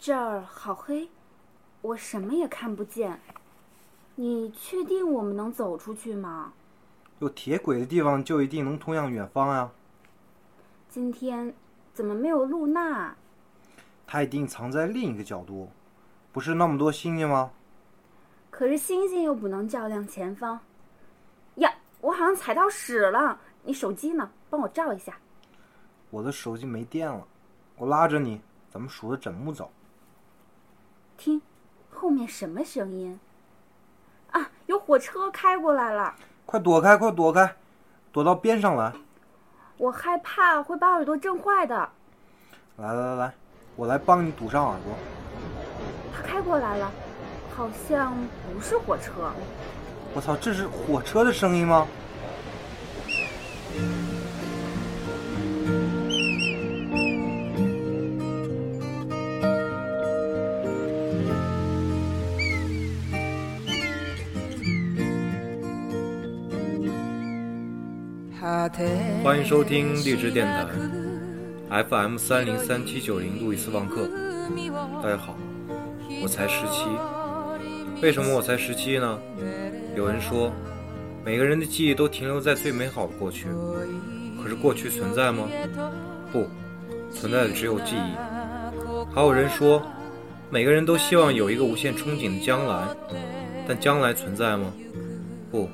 这儿好黑，我什么也看不见。你确定我们能走出去吗？有铁轨的地方就一定能通向远方啊！今天怎么没有露娜？她一定藏在另一个角度，不是那么多星星吗？可是星星又不能照亮前方。呀，我好像踩到屎了！你手机呢？帮我照一下。我的手机没电了，我拉着你，咱们数着枕木走。听，后面什么声音？啊，有火车开过来了！快躲开，快躲开，躲到边上来！我害怕会把耳朵震坏的。来来来，我来帮你堵上耳朵。他开过来了，好像不是火车。我操，这是火车的声音吗？欢迎收听荔枝电台，FM 三零三七九零路易斯旺克。大家好，我才十七。为什么我才十七呢？有人说，每个人的记忆都停留在最美好的过去。可是过去存在吗？不，存在的只有记忆。还有人说，每个人都希望有一个无限憧憬的将来，但将来存在吗？不，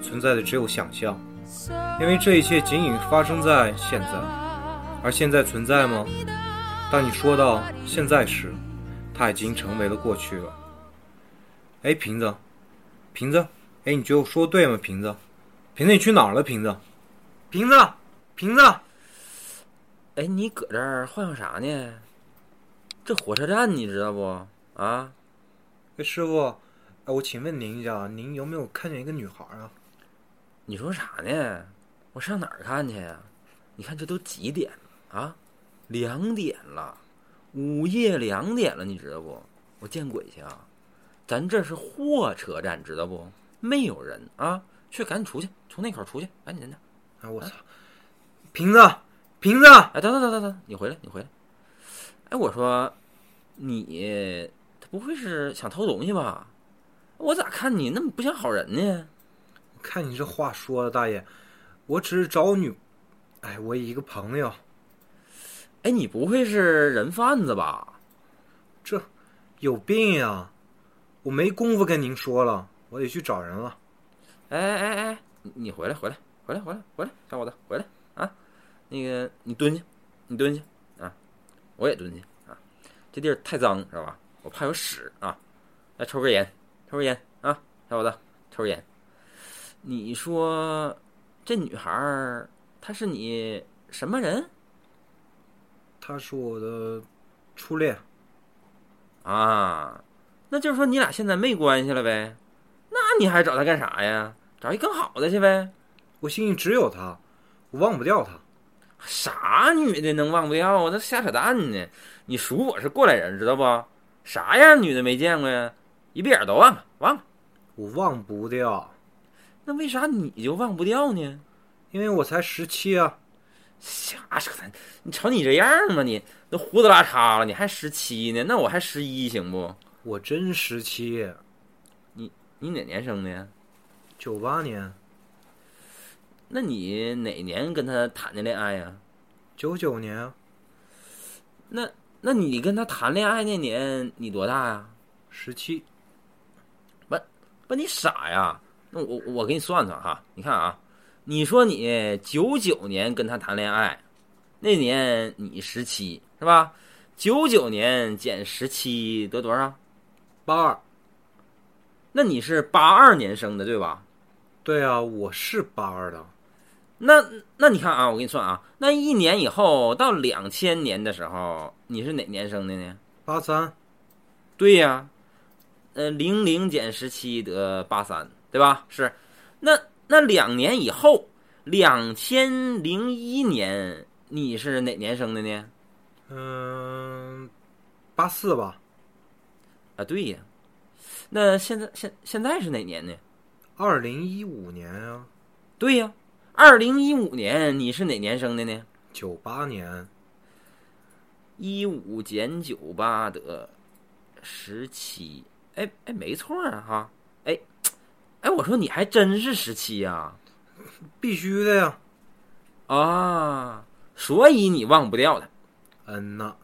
存在的只有想象。因为这一切仅仅发生在现在，而现在存在吗？当你说到现在时，它已经成为了过去了。哎，瓶子，瓶子，哎，你觉得我说对吗？瓶子，瓶子，你去哪儿了？瓶子，瓶子，瓶子，哎，你搁这儿晃悠啥呢？这火车站你知道不？啊？哎，师傅，哎，我请问您一下，您有没有看见一个女孩啊？你说啥呢？我上哪儿看去呀？你看这都几点了啊？两点了，午夜两点了，你知道不？我见鬼去啊！咱这是货车站，知道不？没有人啊！去，赶紧出去，从那口出去，赶紧的！哎，我操！瓶子，瓶子！哎，等等等等等，你回来，你回来！哎，我说，你他不会是想偷东西吧？我咋看你那么不像好人呢？看你这话说的，大爷，我只是找女，哎，我一个朋友。哎，你不会是人贩子吧？这有病呀！我没工夫跟您说了，我得去找人了。哎哎哎，你回来，回来，回来，回来，回来，小伙子，回来啊！那个，你蹲下，你蹲下啊！我也蹲下啊！这地儿太脏，知道吧？我怕有屎啊！来抽根烟，抽根烟啊！小伙子，抽根烟。你说，这女孩儿她是你什么人？她是我的初恋。啊，那就是说你俩现在没关系了呗？那你还找她干啥呀？找一更好的去呗？我心里只有她，我忘不掉她。啥女的能忘不掉啊？那瞎扯淡呢！你数我是过来人，知道不？啥样女的没见过呀？一闭眼都忘了，忘了。我忘不掉。那为啥你就忘不掉呢？因为我才十七啊！瞎扯淡！你瞅你这样吧，你都胡子拉碴了，你还十七呢？那我还十一行不？我真十七。你你哪年生的？九八年。那你哪年跟他谈的恋爱呀？九九年。那那你跟他谈恋爱那年你多大呀？十七。不不，你傻呀？那我我给你算算哈，你看啊，你说你九九年跟他谈恋爱，那年你十七是吧？九九年减十七得多少？八二。那你是八二年生的对吧？对啊，我是八二的。那那你看啊，我给你算啊，那一年以后到两千年的时候，你是哪年生的呢？八三。对呀，呃，零零减十七得八三。对吧？是，那那两年以后，两千零一年，你是哪年生的呢？嗯，八四吧。啊，对呀。那现在现现在是哪年呢？二零一五年啊。对呀，二零一五年你是哪年生的呢？九八年。一五减九八得十七。哎哎，没错啊哈。哎哎，我说你还真是十七呀？必须的呀。啊，所以你忘不掉他。嗯呐。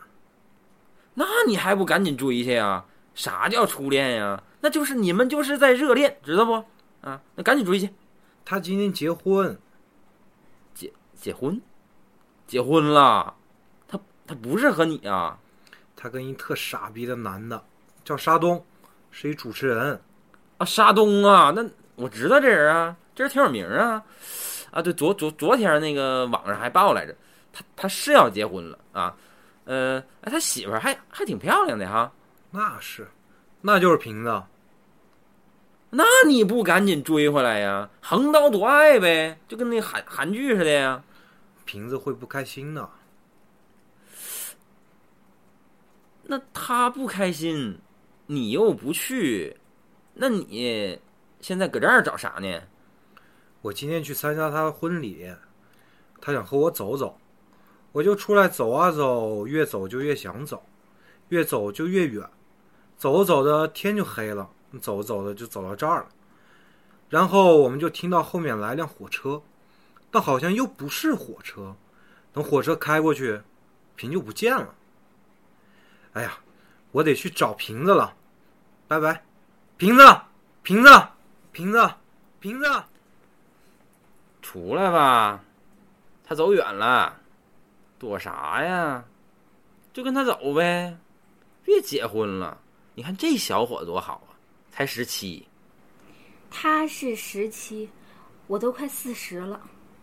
那你还不赶紧追去呀？啥叫初恋呀？那就是你们就是在热恋，知道不？啊，那赶紧追去。他今天结婚。结结婚？结婚了？他他不是和你啊？他跟一特傻逼的男的，叫沙东，是一主持人。啊，沙东啊，那我知道这人啊，这人挺有名啊。啊，对，昨昨昨天那个网上还报来着，他他是要结婚了啊。呃，哎，他媳妇儿还还挺漂亮的哈。那是，那就是瓶子。那你不赶紧追回来呀？横刀夺爱呗，就跟那韩韩剧似的呀。瓶子会不开心的。那他不开心，你又不去，那你现在搁这儿找啥呢？我今天去参加他的婚礼，他想和我走走。我就出来走啊走，越走就越想走，越走就越远，走着走着天就黑了，走着走着就走到这儿了。然后我们就听到后面来辆火车，但好像又不是火车。等火车开过去，瓶就不见了。哎呀，我得去找瓶子了，拜拜，瓶子，瓶子，瓶子，瓶子，出来吧，他走远了。躲啥呀？就跟他走呗，别结婚了。你看这小伙多好啊，才十七。他是十七，我都快四十了。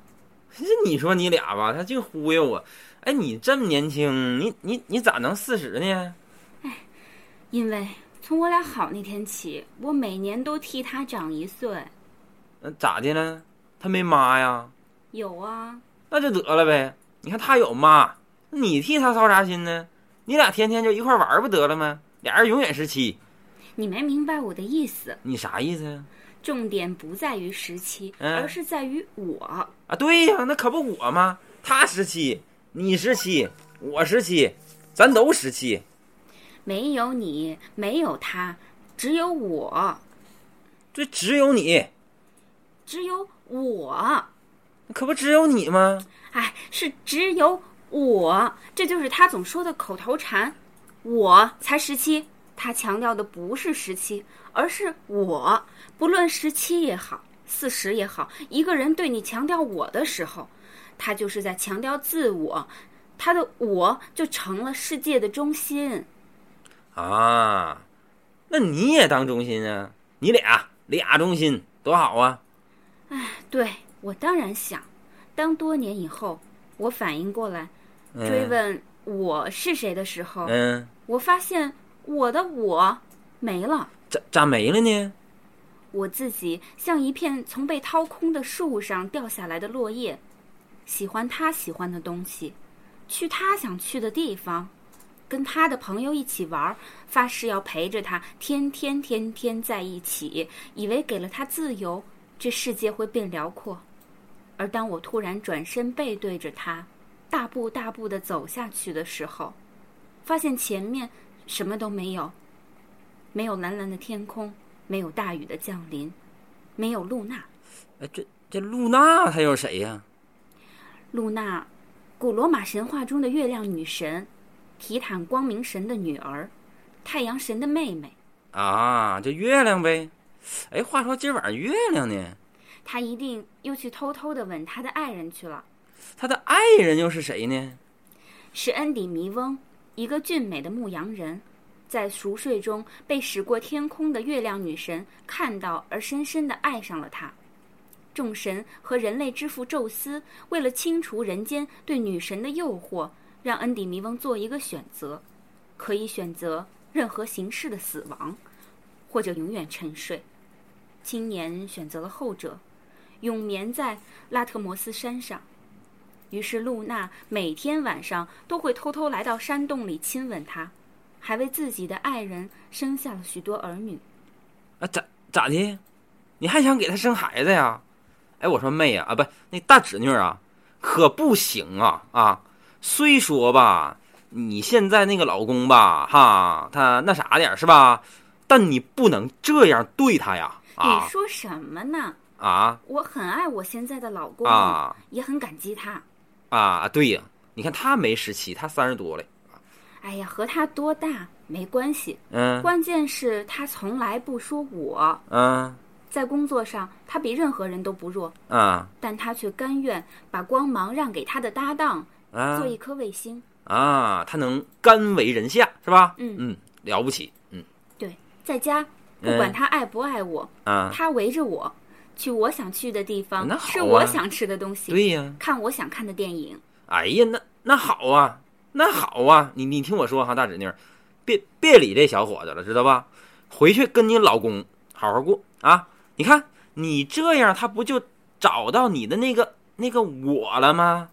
这你说你俩吧，他净忽悠我。哎，你这么年轻，你你你咋能四十呢？哎，因为从我俩好那天起，我每年都替他长一岁。那咋的了？他没妈呀？有啊。那就得了呗。你看他有妈，你替他操啥心呢？你俩天天就一块玩不得了吗？俩人永远十七。你没明白我的意思。你啥意思呀？重点不在于十七，而是在于我啊！对呀，那可不我吗？他十七，你十七，我十七，咱都十七。没有你，没有他，只有我。这只有你，只有我。可不只有你吗？哎，是只有我，这就是他总说的口头禅。我才十七，他强调的不是十七，而是我。不论十七也好，四十也好，一个人对你强调我的时候，他就是在强调自我，他的我就成了世界的中心。啊，那你也当中心啊？你俩俩中心多好啊！哎，对。我当然想，当多年以后我反应过来，追问我是谁的时候，嗯，我发现我的我没了。咋咋没了呢？我自己像一片从被掏空的树上掉下来的落叶，喜欢他喜欢的东西，去他想去的地方，跟他的朋友一起玩，发誓要陪着他，天天天天在一起，以为给了他自由，这世界会变辽阔。而当我突然转身背对着他，大步大步的走下去的时候，发现前面什么都没有，没有蓝蓝的天空，没有大雨的降临，没有露娜。哎，这这露娜她又是谁呀？露娜，古罗马神话中的月亮女神，提坦光明神的女儿，太阳神的妹妹。啊，这月亮呗。哎，话说今晚上月亮呢？他一定又去偷偷的吻他的爱人去了。他的爱人又是谁呢？是恩底弥翁，一个俊美的牧羊人，在熟睡中被驶过天空的月亮女神看到，而深深的爱上了他。众神和人类之父宙斯为了清除人间对女神的诱惑，让恩底弥翁做一个选择：可以选择任何形式的死亡，或者永远沉睡。青年选择了后者。永眠在拉特摩斯山上，于是露娜每天晚上都会偷偷来到山洞里亲吻他，还为自己的爱人生下了许多儿女。啊，咋咋的？你还想给他生孩子呀？哎，我说妹呀，啊不，那大侄女啊，可不行啊啊！虽说吧，你现在那个老公吧，哈，他那啥点儿是吧？但你不能这样对他呀！啊你说什么呢？啊我很爱我现在的老公，啊也很感激他。啊！对呀，你看他没十七，他三十多了。哎呀，和他多大没关系，嗯关键是他从来不说我。嗯在工作上，他比任何人都不弱，啊但他却甘愿把光芒让给他的搭档，啊做一颗卫星。啊！他能甘为人下是吧？嗯嗯，了不起。嗯对，在家，不管他爱不爱我，啊，他围着我，去我想去的地方，那好啊吃我想吃的东西，对呀。看我想看的电影。哎呀，那那好啊，那好啊，你你听我说哈，大侄女，别别理这小伙子了，知道吧？回去跟你老公好好过啊！你看你这样，他不就找到你的那个那个我了吗？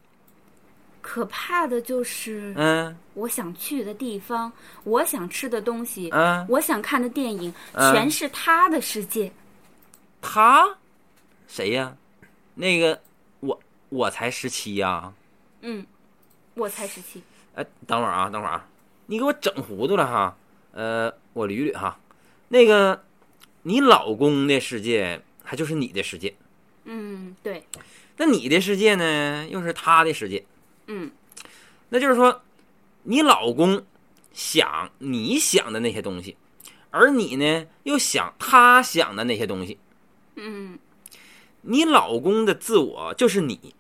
可怕的就是，嗯我想去的地方，我想吃的东西，嗯，我想看的电影，嗯全是他的世界。他谁呀？那个我我才十七呀！嗯，我才十七。哎，等会儿啊，等会儿啊，你给我整糊涂了哈。呃，我捋捋哈，那个你老公的世界还就是你的世界。嗯，对，那你的世界呢，又是他的世界。嗯那就是说，你老公想你想的那些东西，而你呢又想他想的那些东西。嗯你老公的自我就是你，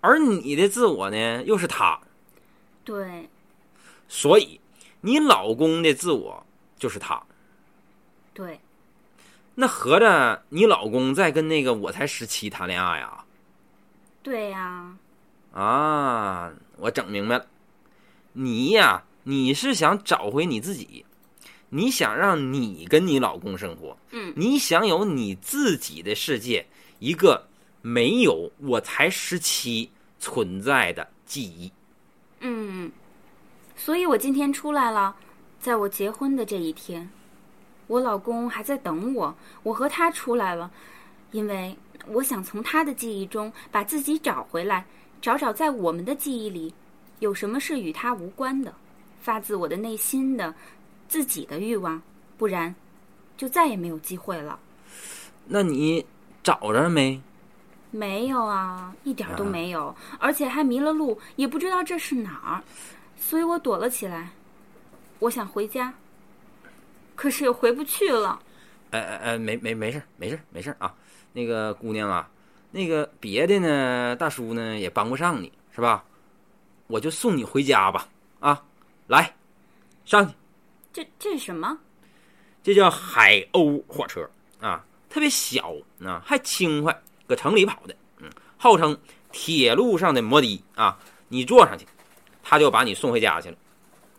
而你的自我呢又是他，对，所以你老公的自我就是他。对，那合着你老公在跟那个我才十七谈恋爱啊？对呀、啊，我整明白了，你呀，你是想找回你自己，你想让你跟你老公生活，嗯你想有你自己的世界，一个没有我才十七存在的记忆。嗯，所以我今天出来了，在我结婚的这一天，我老公还在等我，我和他出来了，因为我想从他的记忆中把自己找回来，找找在我们的记忆里有什么是与他无关的，发自我的内心的自己的欲望，不然就再也没有机会了。那你找着没？没有啊，一点儿都没有，而且还迷了路，也不知道这是哪儿，所以我躲了起来。我想回家，可是又回不去了。哎哎哎，没没没事没事没事啊。那个姑娘啊，那个别的呢，大叔呢也帮不上你，是吧？我就送你回家吧。啊，来，上去。这这是什么？这叫海鸥火车啊，特别小啊，还轻快，搁城里跑的，嗯，号称铁路上的摩的啊。你坐上去，他就把你送回家去了。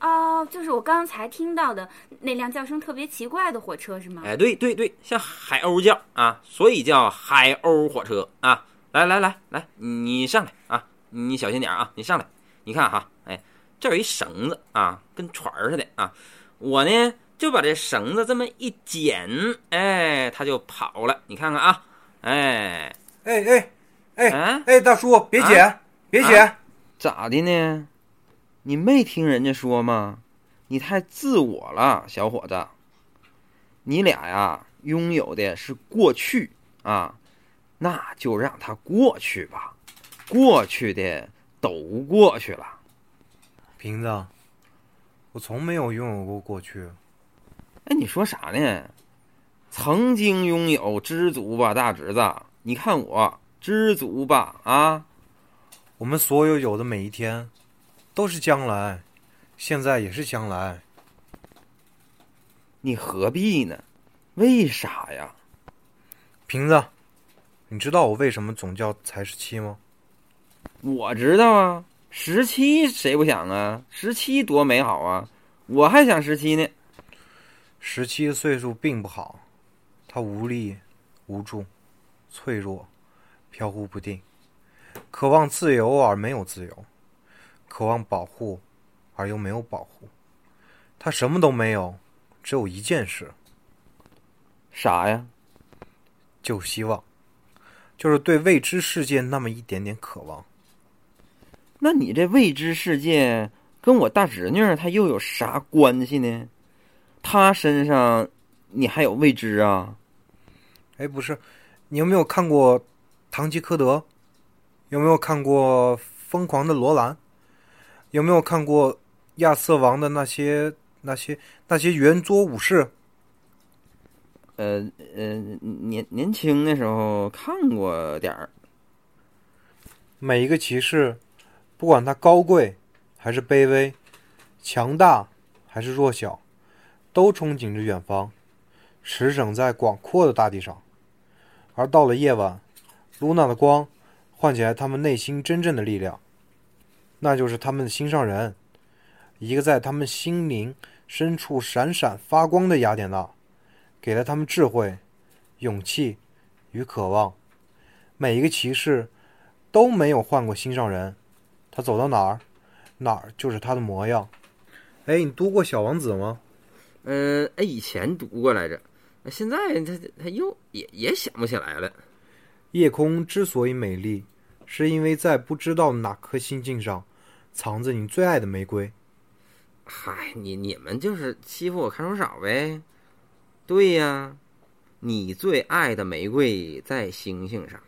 哦，就是我刚才听到的那辆叫声特别奇怪的火车是吗？哎，对对对，像海鸥叫啊，所以叫海鸥火车啊。来来来来，你上来啊，你小心点啊，你上来。你看哈，哎，这有一绳子啊，跟船似的啊。我呢就把这绳子这么一剪，哎，它就跑了。你看看啊，哎，哎哎哎啊哎，大叔，别剪，别剪！咋的呢？你没听人家说吗？你太自我了，小伙子。你俩呀，拥有的是过去啊，那就让它过去吧，过去的都过去了。瓶子，我从没有拥有过过去。哎，你说啥呢？曾经拥有，知足吧，大侄子。你看我知足吧，啊，我们所有有的每一天，都是将来，现在也是将来。你何必呢？为啥呀？瓶子，你知道我为什么总叫才十七吗？我知道啊，十七谁不想啊？十七多美好啊！我还想十七呢。十七岁数并不好，他无力、无助、脆弱、飘忽不定，渴望自由而没有自由，渴望保护而又没有保护。他什么都没有，只有一件事，啥呀？就是希望，就是对未知世界那么一点点渴望。那你这未知世界跟我大侄女她又有啥关系呢？她身上你还有未知啊？哎，不是，你有没有看过《堂吉诃德》？有没有看过《疯狂的罗兰》？有没有看过亚瑟王的那些那些那些圆桌武士？呃呃，年年轻的时候看过点儿。每一个骑士，不管他高贵还是卑微，强大还是弱小，都憧憬着远方，驰骋在广阔的大地上。而到了夜晚，露娜的光唤起来他们内心真正的力量，那就是他们的心上人，一个在他们心灵深处闪闪发光的雅典娜，给了他们智慧、勇气与渴望。每一个骑士都没有换过心上人，他走到哪儿，哪儿就是他的模样。哎，你读过《小王子》吗？嗯，哎，以前读过来着。那现在他他又也也想不起来了。夜空之所以美丽，是因为在不知道哪颗星星上藏着你最爱的玫瑰。嗨，你你们就是欺负我看书少呗？对呀，你最爱的玫瑰在星星上，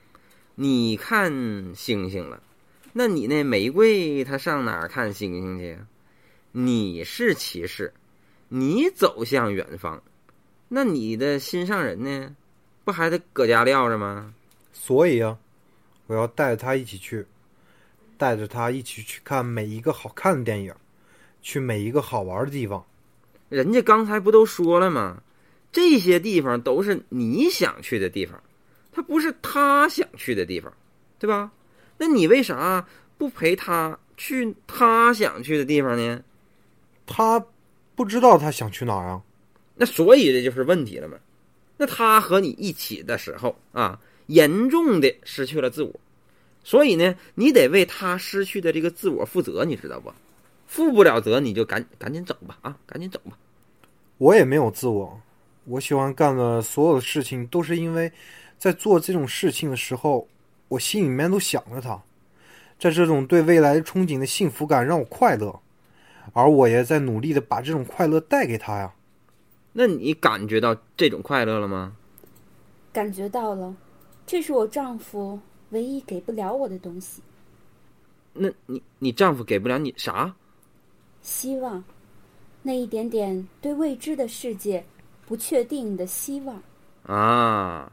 你看星星了，那你那玫瑰它上哪儿看星星去？你是骑士，你走向远方。那你的心上人呢？不还得搁家撂着吗？所以啊，我要带着他一起去，带着他一起去看每一个好看的电影，去每一个好玩的地方。人家刚才不都说了吗？这些地方都是你想去的地方，他不是他想去的地方，对吧？那你为啥不陪他去他想去的地方呢？他不知道他想去哪儿啊。那所以这就是问题了嘛？那他和你一起的时候啊，严重的失去了自我，所以呢，你得为他失去的这个自我负责，你知道不？负不了责，你就赶赶紧走吧，啊，赶紧走吧。我也没有自我，我喜欢干的所有的事情，都是因为在做这种事情的时候，我心里面都想着他，在这种对未来憧憬的幸福感让我快乐，而我也在努力的把这种快乐带给他呀。那你感觉到这种快乐了吗？感觉到了，这是我丈夫唯一给不了我的东西。那你你丈夫给不了你啥？希望，那一点点对未知的世界不确定的希望。啊，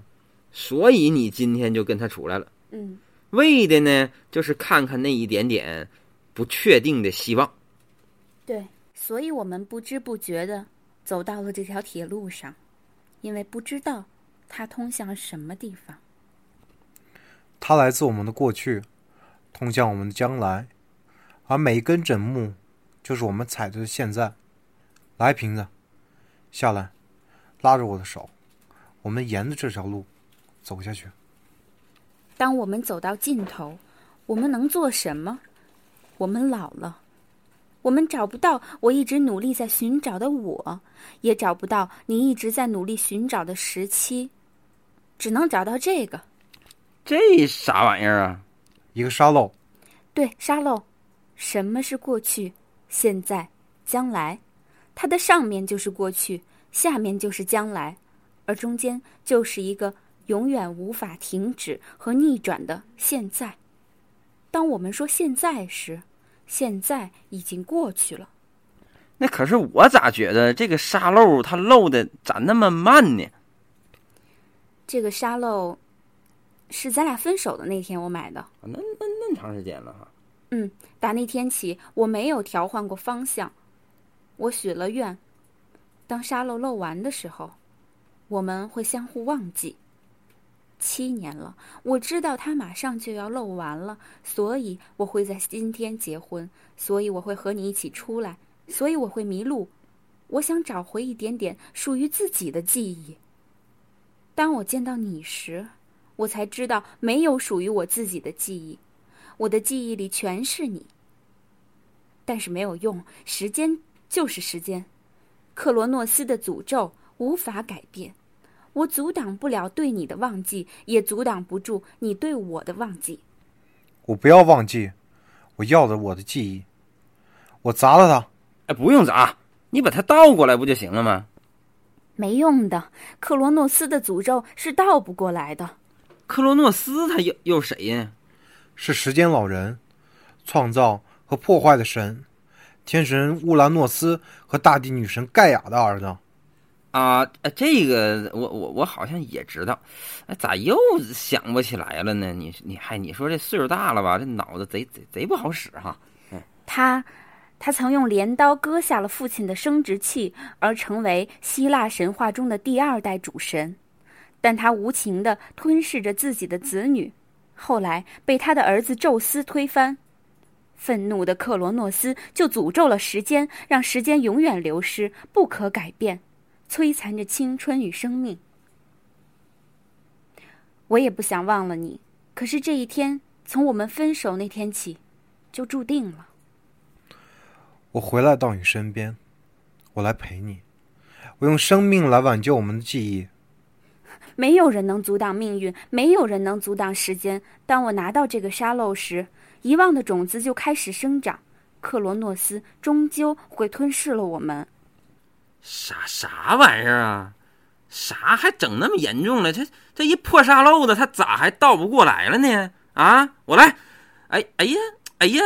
所以你今天就跟他出来了。嗯，为的呢，就是看看那一点点不确定的希望。对，所以我们不知不觉的。走到了这条铁路上，因为不知道它通向什么地方。它来自我们的过去，通向我们的将来，而每一根枕木就是我们踩着的现在。来，瓶子，下来，拉着我的手，我们沿着这条路走下去。当我们走到尽头，我们能做什么？我们老了。我们找不到我一直努力在寻找的我，也找不到你一直在努力寻找的时期，只能找到这个。这啥玩意儿啊？一个沙漏。对，沙漏。什么是过去、现在、将来？它的上面就是过去，下面就是将来，而中间就是一个永远无法停止和逆转的现在。当我们说现在时，现在已经过去了，那可是我咋觉得这个沙漏它漏的咋那么慢呢？这个沙漏是咱俩分手的那天我买的。那那那长时间了哈。嗯，打那天起我没有调换过方向。我许了愿，当沙漏漏完的时候，我们会相互忘记。七年了，我知道它马上就要漏完了，所以我会在今天结婚，所以我会和你一起出来，所以我会迷路，我想找回一点点属于自己的记忆。当我见到你时，我才知道没有属于我自己的记忆，我的记忆里全是你。但是没有用，时间就是时间，克罗诺斯的诅咒无法改变。我阻挡不了对你的忘记，也阻挡不住你对我的忘记。我不要忘记，我要的我的记忆。我砸了它。哎，不用砸，你把它倒过来不就行了吗？没用的，克罗诺斯的诅咒是倒不过来的。克罗诺斯他又又谁呀？是时间老人，创造和破坏的神，天神乌兰诺斯和大地女神盖亚的儿子。啊，这个我我我好像也知道，哎，咋又想不起来了呢？你你嗨，你说这岁数大了吧？这脑子贼贼贼不好使哈。他，他曾用镰刀割下了父亲的生殖器，而成为希腊神话中的第二代主神，但他无情地吞噬着自己的子女，后来被他的儿子宙斯推翻。愤怒的克罗诺斯就诅咒了时间，让时间永远流失，不可改变。摧残着青春与生命，我也不想忘了你。可是这一天，从我们分手那天起，就注定了。我回来到你身边，我来陪你，我用生命来挽救我们的记忆。没有人能阻挡命运，没有人能阻挡时间。当我拿到这个沙漏时，遗忘的种子就开始生长。克罗诺斯终究会吞噬了我们。啥啥玩意儿啊？啥还整那么严重了？这这一破沙漏子，它咋还倒不过来了呢？啊，我来！哎哎呀哎呀，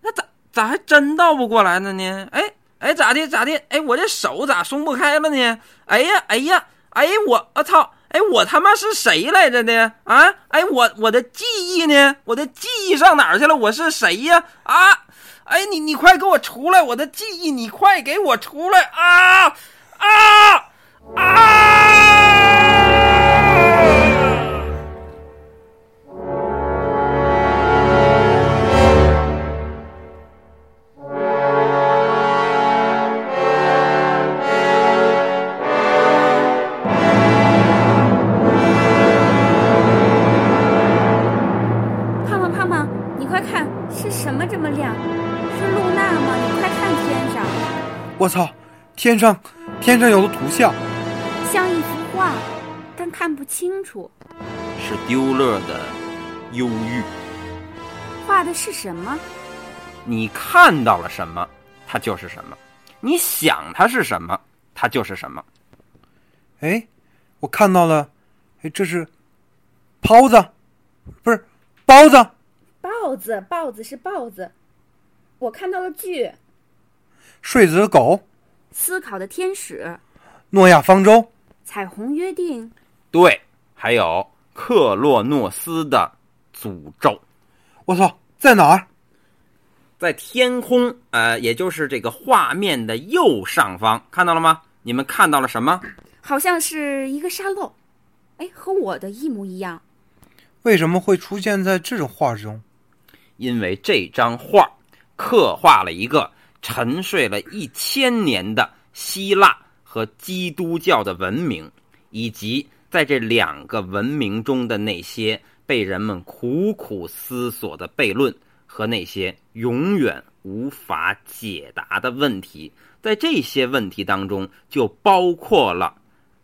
那咋咋还真倒不过来了呢？哎哎，咋的咋的？哎，我这手咋松不开了呢？哎呀哎呀哎，我我操！哎，我他妈是谁来着呢？啊？哎，我我的记忆呢？我的记忆上哪儿去了？我是谁呀？啊？哎，你你快给我出来！我的记忆，你快给我出来！啊啊啊！我操！天上，天上有个图像，像一幅画，但看不清楚。是丢乐的忧郁。画的是什么？你看到了什么，它就是什么；你想它是什么，它就是什么。哎，我看到了，哎，这是包子，不是包子。豹子，豹子是豹子。我看到了剧。睡子的狗，思考的天使，诺亚方舟，彩虹约定，对，还有克洛诺斯的诅咒。我操，在哪儿？在天空，呃，也就是这个画面的右上方，看到了吗？你们看到了什么？好像是一个沙漏，哎，和我的一模一样。为什么会出现在这种画中？因为这张画刻画了一个。沉睡了一千年的希腊和基督教的文明，以及在这两个文明中的那些被人们苦苦思索的悖论和那些永远无法解答的问题，在这些问题当中，就包括了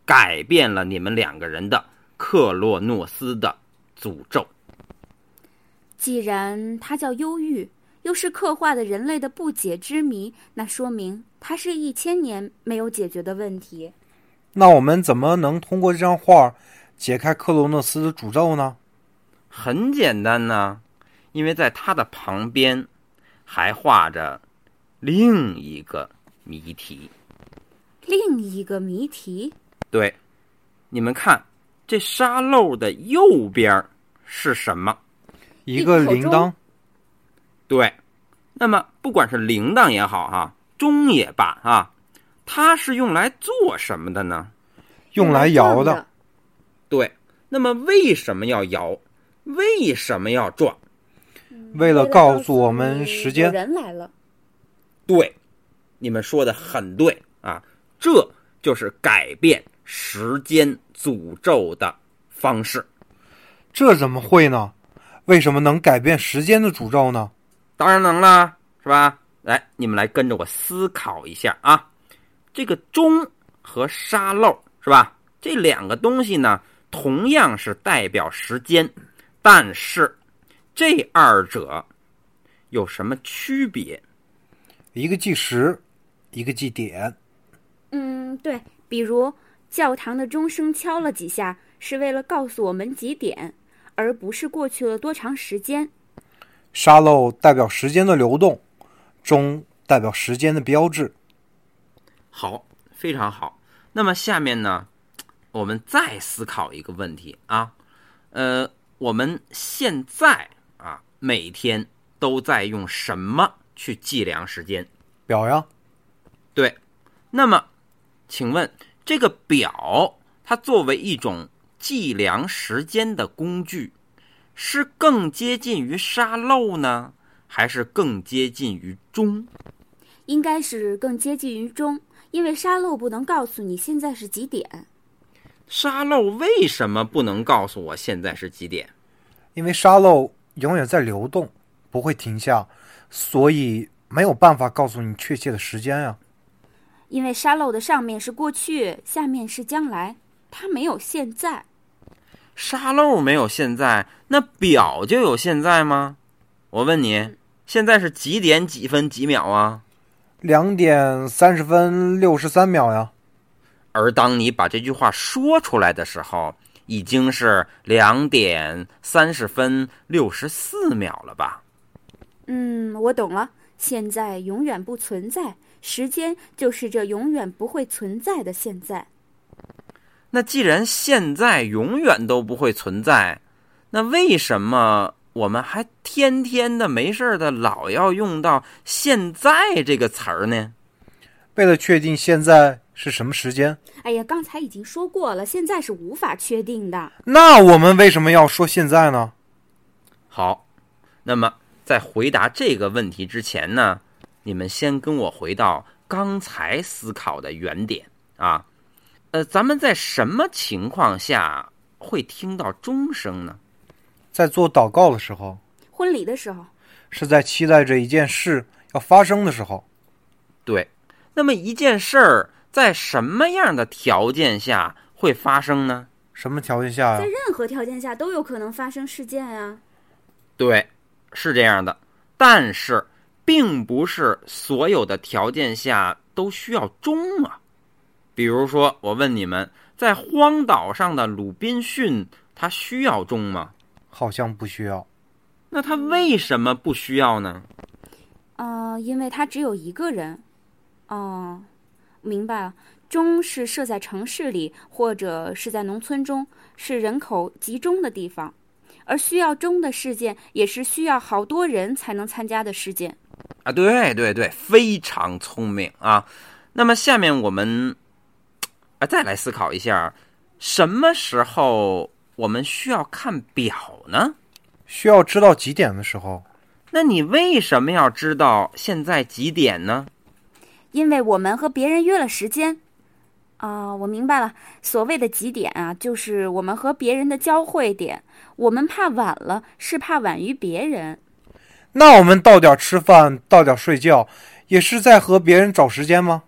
改变了你们两个人的克洛诺斯的诅咒。既然他叫忧郁。又是刻画的人类的不解之谜，那说明它是一千年没有解决的问题。那我们怎么能通过这张画解开克罗诺斯的诅咒呢？很简单呐，因为在他的旁边还画着另一个谜题。另一个谜题？对，你们看这沙漏的右边是什么？一个铃铛。对，那么不管是铃铛也好，哈，钟也罢，啊，它是用来做什么的呢？用来摇的。对，那么为什么要摇？为什么要转？为了告诉我们时间。人来了。对，你们说的很对啊，这就是改变时间诅咒的方式。这怎么会呢？为什么能改变时间的诅咒呢？当然能了，是吧？来，你们来跟着我思考一下啊。这个钟和沙漏是吧？这两个东西呢，同样是代表时间，但是这二者有什么区别？一个计时，一个计点。嗯，对，比如教堂的钟声敲了几下，是为了告诉我们几点，而不是过去了多长时间。沙漏代表时间的流动，钟代表时间的标志。好，非常好。那么下面呢，我们再思考一个问题啊，呃，我们现在啊，每天都在用什么去计量时间？表呀，对。那么，请问这个表，它作为一种计量时间的工具，是更接近于沙漏呢，还是更接近于钟？应该是更接近于钟。因为沙漏不能告诉你现在是几点。沙漏为什么不能告诉我现在是几点？因为沙漏永远在流动，不会停下，所以没有办法告诉你确切的时间呀。因为沙漏的上面是过去，下面是将来，它没有现在。沙漏没有现在，那表就有现在吗？我问你，现在是几点几分几秒啊？两点三十分六十三秒呀，而当你把这句话说出来的时候，已经是两点三十分六十四秒了吧？嗯，我懂了。现在永远不存在，时间就是这永远不会存在的现在。那既然现在永远都不会存在，那为什么？我们还天天的没事的，老要用到“现在”这个词儿呢。为了确定现在是什么时间。哎呀，刚才已经说过了，现在是无法确定的。那我们为什么要说现在呢？好，那么在回答这个问题之前呢，你们先跟我回到刚才思考的原点啊。呃，咱们在什么情况下会听到钟声呢？在做祷告的时候，婚礼的时候，是在期待着一件事要发生的时候。对，那么一件事儿在什么样的条件下会发生呢？什么条件下呀？在任何条件下都有可能发生事件呀。对，是这样的，但是并不是所有的条件下都需要钟啊。比如说，我问你们，在荒岛上的鲁滨逊，他需要钟吗？好像不需要，那他为什么不需要呢？啊，因为他只有一个人。哦，明白了。钟是设在城市里，或者是在农村中，是人口集中的地方，而需要钟的事件，也是需要好多人才能参加的事件。啊，对对对，非常聪明啊。那么下面我们啊再来思考一下，什么时候？我们需要看表呢，需要知道几点的时候。那你为什么要知道现在几点呢？因为我们和别人约了时间。啊，我明白了。所谓的几点啊，就是我们和别人的交汇点。我们怕晚了，是怕晚于别人。那我们到点吃饭，到点睡觉，也是在和别人找时间吗？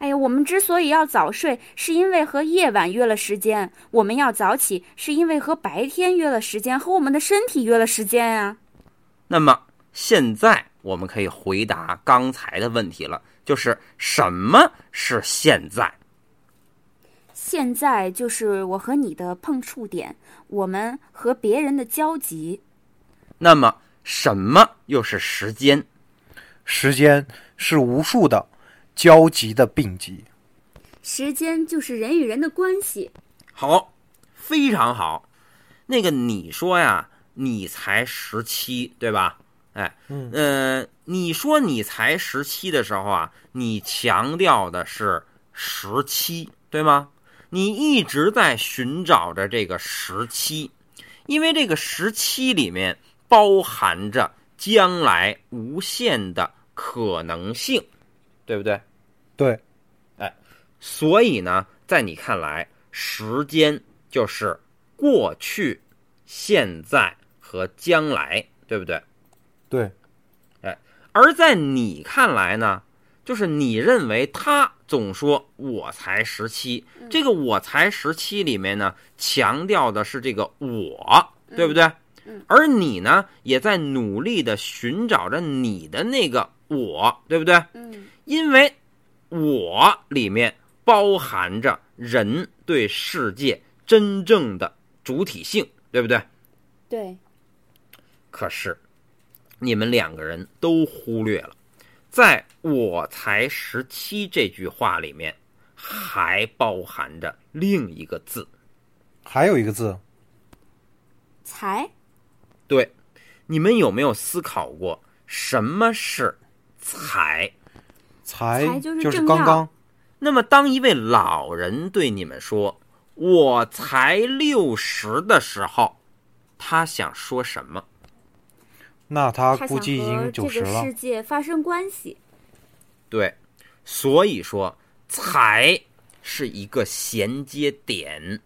哎呀，我们之所以要早睡，是因为和夜晚约了时间；我们要早起，是因为和白天约了时间，和我们的身体约了时间呀。那么现在我们可以回答刚才的问题了，就是什么是现在？现在就是我和你的碰触点，我们和别人的交集。那么什么又是时间？时间是无数的。交集的并集，时间就是人与人的关系。好，非常好。那个你说呀，你才十七，对吧？哎，嗯，你说你才十七的时候啊，你强调的是十七，对吗？你一直在寻找着这个十七，因为这个十七里面包含着将来无限的可能性，对不对？对，哎，所以呢，在你看来，时间就是过去、现在和将来，对不对？对，哎，而在你看来呢，就是你认为他总说我才十七，这个我才十七里面呢，强调的是这个我，对不对？而你呢，也在努力的寻找着你的那个我，对不对？嗯因为我里面包含着人对世界真正的主体性，对不对？对，可是你们两个人都忽略了，在我才十七这句话里面，还包含着另一个字。还有一个字，才对，你们有没有思考过什么是才？才才就是刚刚那么，当一位老人对你们说“我才六十”的时候，他想说什么？那他估计已经九十了个世。界发生关系。对，所以说才是一个衔接点，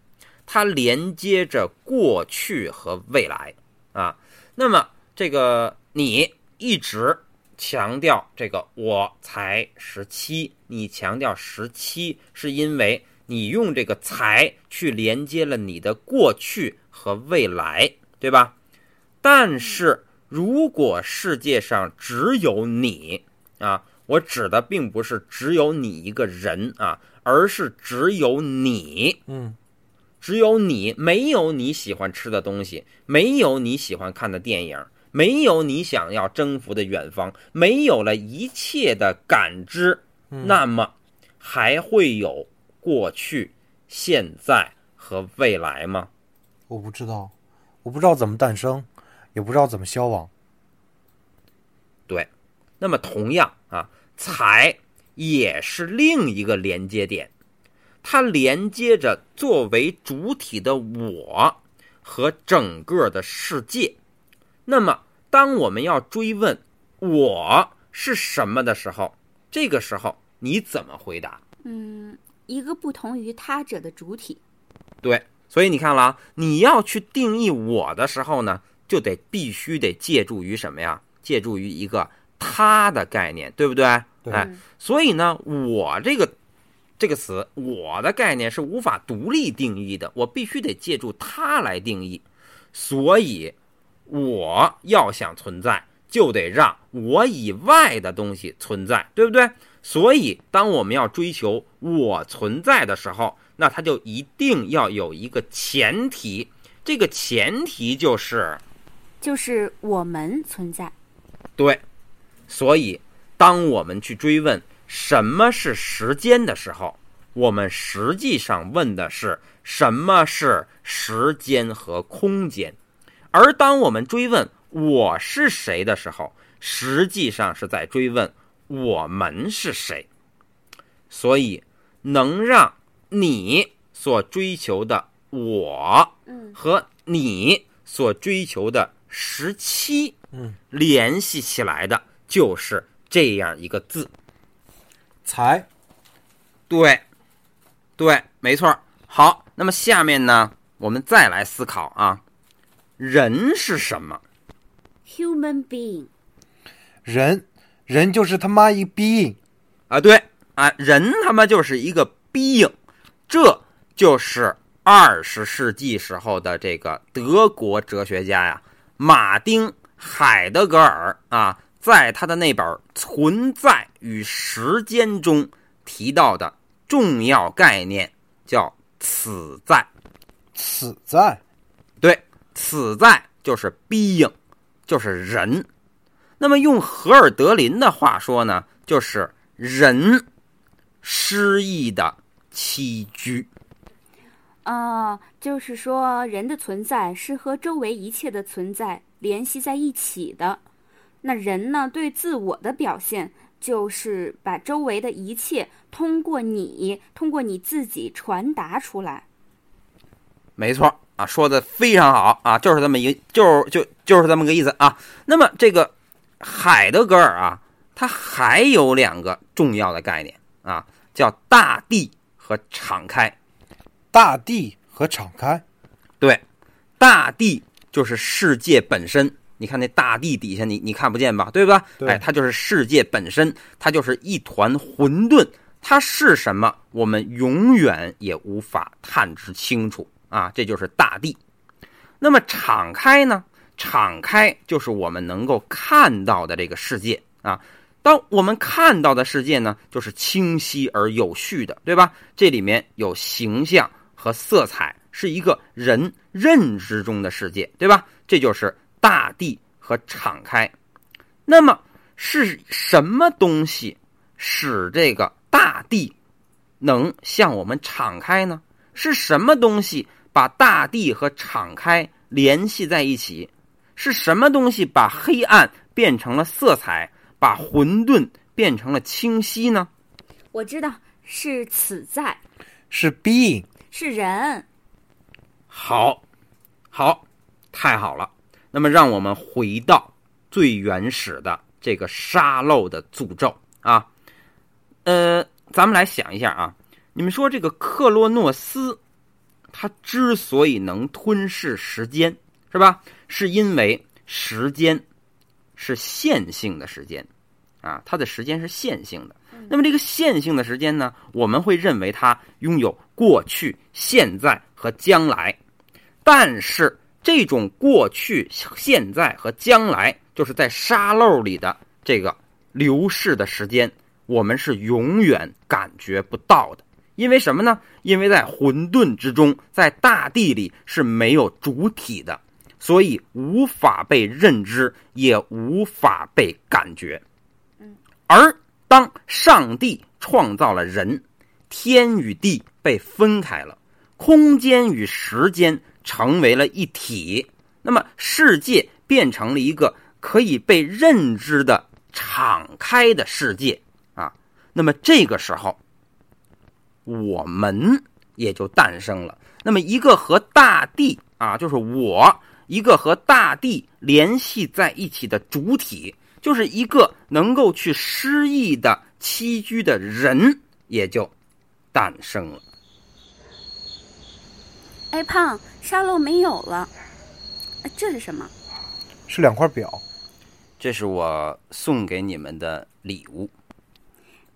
它连接着过去和未来啊。那么这个你一直强调这个我才十七，你强调十七，是因为你用这个才去连接了你的过去和未来，对吧？但是如果世界上只有你啊，我指的并不是只有你一个人啊，而是只有你，嗯，只有你，没有你喜欢吃的东西，没有你喜欢看的电影，没有你想要征服的远方，没有了一切的感知，那么还会有过去、现在和未来吗？我不知道，我不知道怎么诞生，也不知道怎么消亡。对，那么同样啊，财也是另一个连接点，它连接着作为主体的我和整个的世界。那么，当我们要追问我是什么的时候，这个时候你怎么回答？嗯，一个不同于他者的主体。对，所以你看了啊，你要去定义我的时候呢，就得必须得借助于什么呀？借助于一个他的概念，对不对？对哎，所以呢，我这个这个词，我的概念是无法独立定义的，我必须得借助它来定义。所以，我要想存在，就得让我以外的东西存在，对不对？所以，当我们要追求我存在的时候，那它就一定要有一个前提，这个前提就是就是我们存在。对。所以，当我们去追问什么是时间的时候，我们实际上问的是什么是时间和空间；而当我们追问我是谁的时候，实际上是在追问我们是谁。所以，能让你所追求的我嗯和你所追求的时期，嗯，联系起来的就是这样一个字。才对，对，没错。好，那么下面呢，我们再来思考啊，人是什么？Human being，人，人就是他妈一 being，啊，对啊，人他妈就是一个 being，这就是二十世纪时候的这个德国哲学家呀，马丁·海德格尔啊，在他的那本《存在与时间》中提到的重要概念叫“此在”。此在对，此在就是 being，就是人。那么用荷尔德林的话说呢，就是人诗意的栖居。啊，就是说人的存在是和周围一切的存在联系在一起的。那人呢，对自我的表现就是把周围的一切通过你，通过你自己传达出来。没错啊，说的非常好啊，就是这么一个，就是就就是这么个意思啊。那么这个海德格尔啊，他还有两个重要的概念啊，叫大地和敞开。大地和敞开，对，大地就是世界本身。你看那大地底下你，你看不见吧？对吧？对哎，它就是世界本身，它就是一团混沌。它是什么？我们永远也无法探知清楚啊！这就是大地。那么敞开呢？敞开就是我们能够看到的这个世界啊。当我们看到的世界呢，就是清晰而有序的，对吧？这里面有形象和色彩，是一个人认知中的世界，对吧？这就是大地和敞开。那么是什么东西使这个大地能向我们敞开呢？是什么东西把大地和敞开联系在一起？是什么东西把黑暗变成了色彩？把混沌变成了清晰呢？我知道是此在，是 being，是人。好，好，太好了。那么，让我们回到最原始的这个沙漏的诅咒啊。呃，咱们来想一下啊，你们说这个克洛诺斯，他之所以能吞噬时间，是吧？是因为时间是线性的时间。啊，它的时间是线性的。那么这个线性的时间呢，我们会认为它拥有过去、现在和将来。但是这种过去、现在和将来，就是在沙漏里的这个流逝的时间，我们是永远感觉不到的。因为什么呢？因为在混沌之中，在大地里是没有主体的，所以无法被认知，也无法被感觉。而当上帝创造了人，天与地被分开了，空间与时间成为了一体，那么世界变成了一个可以被认知的敞开的世界啊。那么这个时候，我们也就诞生了。那么一个和大地啊，就是我一个和大地联系在一起的主体。就是一个能够去诗意的栖居的人，也就诞生了。哎，胖，沙漏没有了，这是什么？是两块表，这是我送给你们的礼物。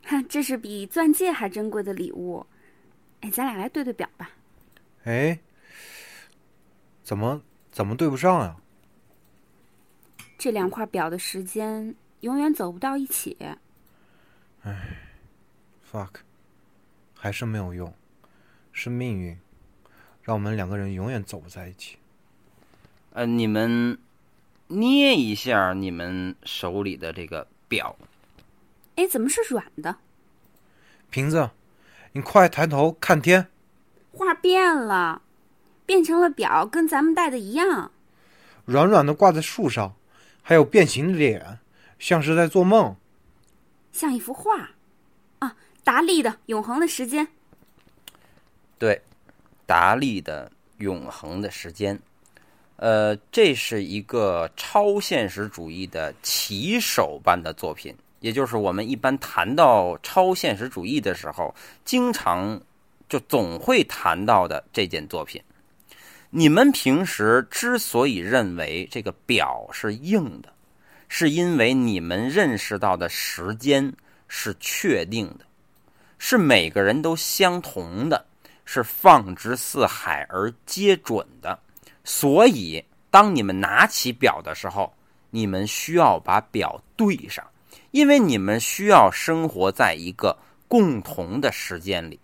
哈，这是比钻戒还珍贵的礼物。哎，咱俩来对对表吧。哎，怎么怎么对不上呀？这两块表的时间永远走不到一起。唉，fuck，还是没有用，是命运，让我们两个人永远走不在一起。呃，你们捏一下你们手里的这个表。哎，怎么是软的？瓶子，你快抬头看天。画变了，变成了表，跟咱们戴的一样。软软的挂在树上。还有变形的脸，像是在做梦，像一幅画，啊，达利的《永恒的时间》。对，达利的《永恒的时间》，呃，这是一个超现实主义的棋手般的作品，也就是我们一般谈到超现实主义的时候，经常就总会谈到的这件作品。你们平时之所以认为这个表是硬的，是因为你们认识到的时间是确定的，是每个人都相同的，是放之四海而皆准的。所以，当你们拿起表的时候，你们需要把表对上，因为你们需要生活在一个共同的时间里。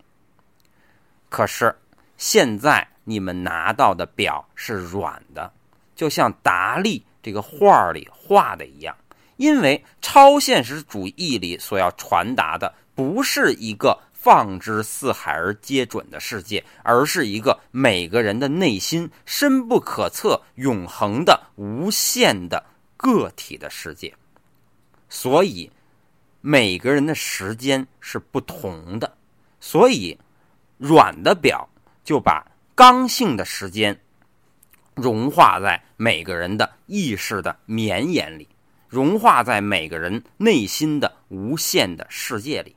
可是现在。你们拿到的表是软的，就像达利这个画里画的一样。因为超现实主义里所要传达的不是一个放之四海而皆准的世界，而是一个每个人的内心深不可测、永恒的、无限的个体的世界。所以，每个人的时间是不同的。所以，软的表就把。刚性的时间融化在每个人的意识的绵延里，融化在每个人内心的无限的世界里。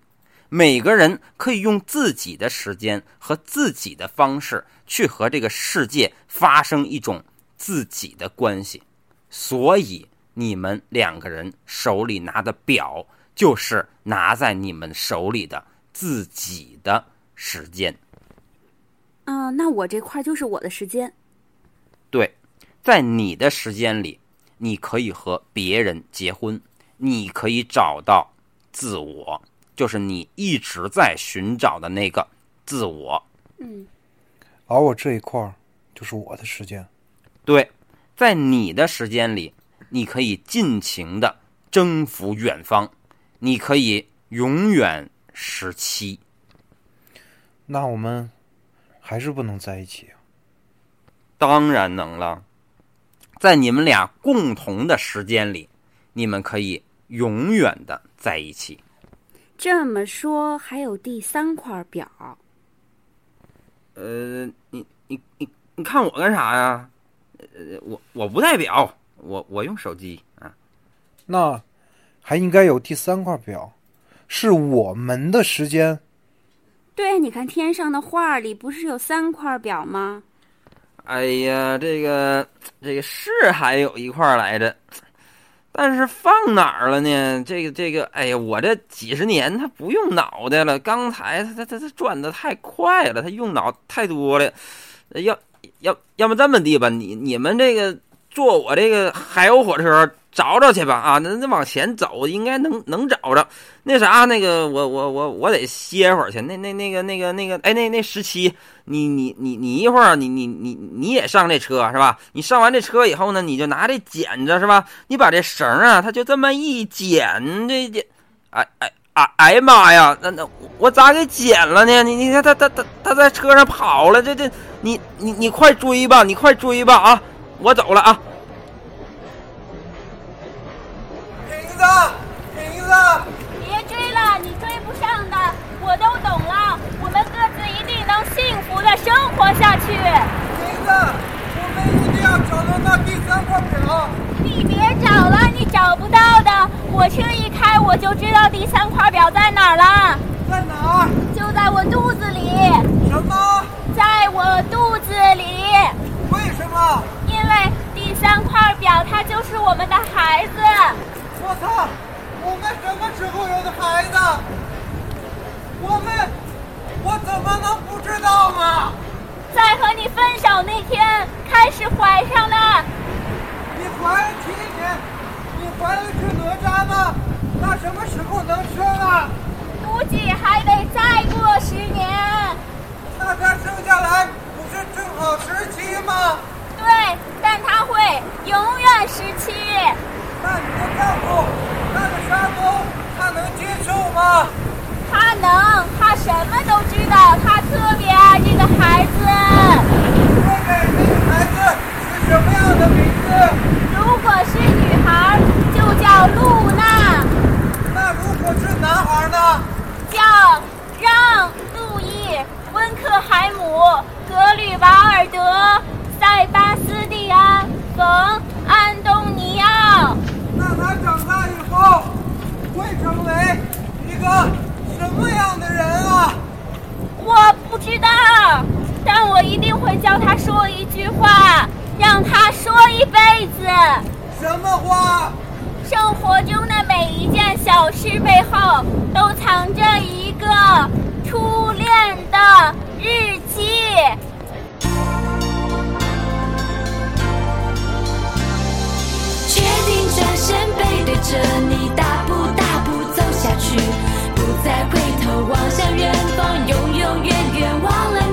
每个人可以用自己的时间和自己的方式去和这个世界发生一种自己的关系。所以，你们两个人手里拿的表，就是拿在你们手里的自己的时间。嗯，那我这块就是我的时间。对，在你的时间里，你可以和别人结婚，你可以找到自我，就是你一直在寻找的那个自我。嗯，而我这一块儿就是我的时间。对，在你的时间里，你可以尽情的征服远方，你可以永远十七。那我们还是不能在一起啊！当然能了，在你们俩共同的时间里，你们可以永远的在一起。这么说，还有第三块表。呃，你你你你看我干啥呀？呃，我我不代表，我我用手机啊。那还应该有第三块表，是我们的时间。对，你看天上的画里不是有三块表吗？哎呀，这个这个是还有一块来着，但是放哪儿了呢？这个这个，哎呀，我这几十年他不用脑袋了，刚才他他他他转的太快了，他用脑太多了。要要要么这么地吧，你你们这个坐我这个海鸥火车找找去吧啊，那那往前走应该能能找着。那啥，那个我我我我得歇会儿去。那那那个那个那个，哎，那那十七，你你你你一会儿你你你你也上这车是吧？你上完这车以后呢，你就拿这剪子是吧？你把这绳啊，它就这么一剪，这这，哎哎哎哎妈呀，那那我咋给剪了呢？你你看他他他他在车上跑了，这这你你你快追吧，你快追吧啊！我走了啊！瓶子，瓶子。别追了，你追不上的，我都懂了。我们各自一定能幸福的生活下去。瓶子，我们一定要找到那第三块表。你别找了，你找不到的。火车一开，我就知道第三块表在哪儿了。在哪儿？就在我肚子里。什么？在我肚子里。为什么？因为第三块表它就是我们的孩子。我操！我们什么时候有的孩子？我们，我怎么能不知道吗？在和你分手那天开始怀上的。你怀了七年，你怀的是哪吒吗？那什么时候能生啊？估计还得再过十年。那他生下来不是正好十七吗？对，但他会永远十七。那你的丈夫，那个沙公，他能接受吗？他能，他什么都知道，他特别爱这个孩子。说给这个孩子取什么样的名字？如果是女孩，就叫露娜；那如果是男孩呢？叫让、什么话生活中的每一件小事背后都藏着一个初恋的日记。决定转身背对着你大步大步走下去不再回头望向远方永永远远忘了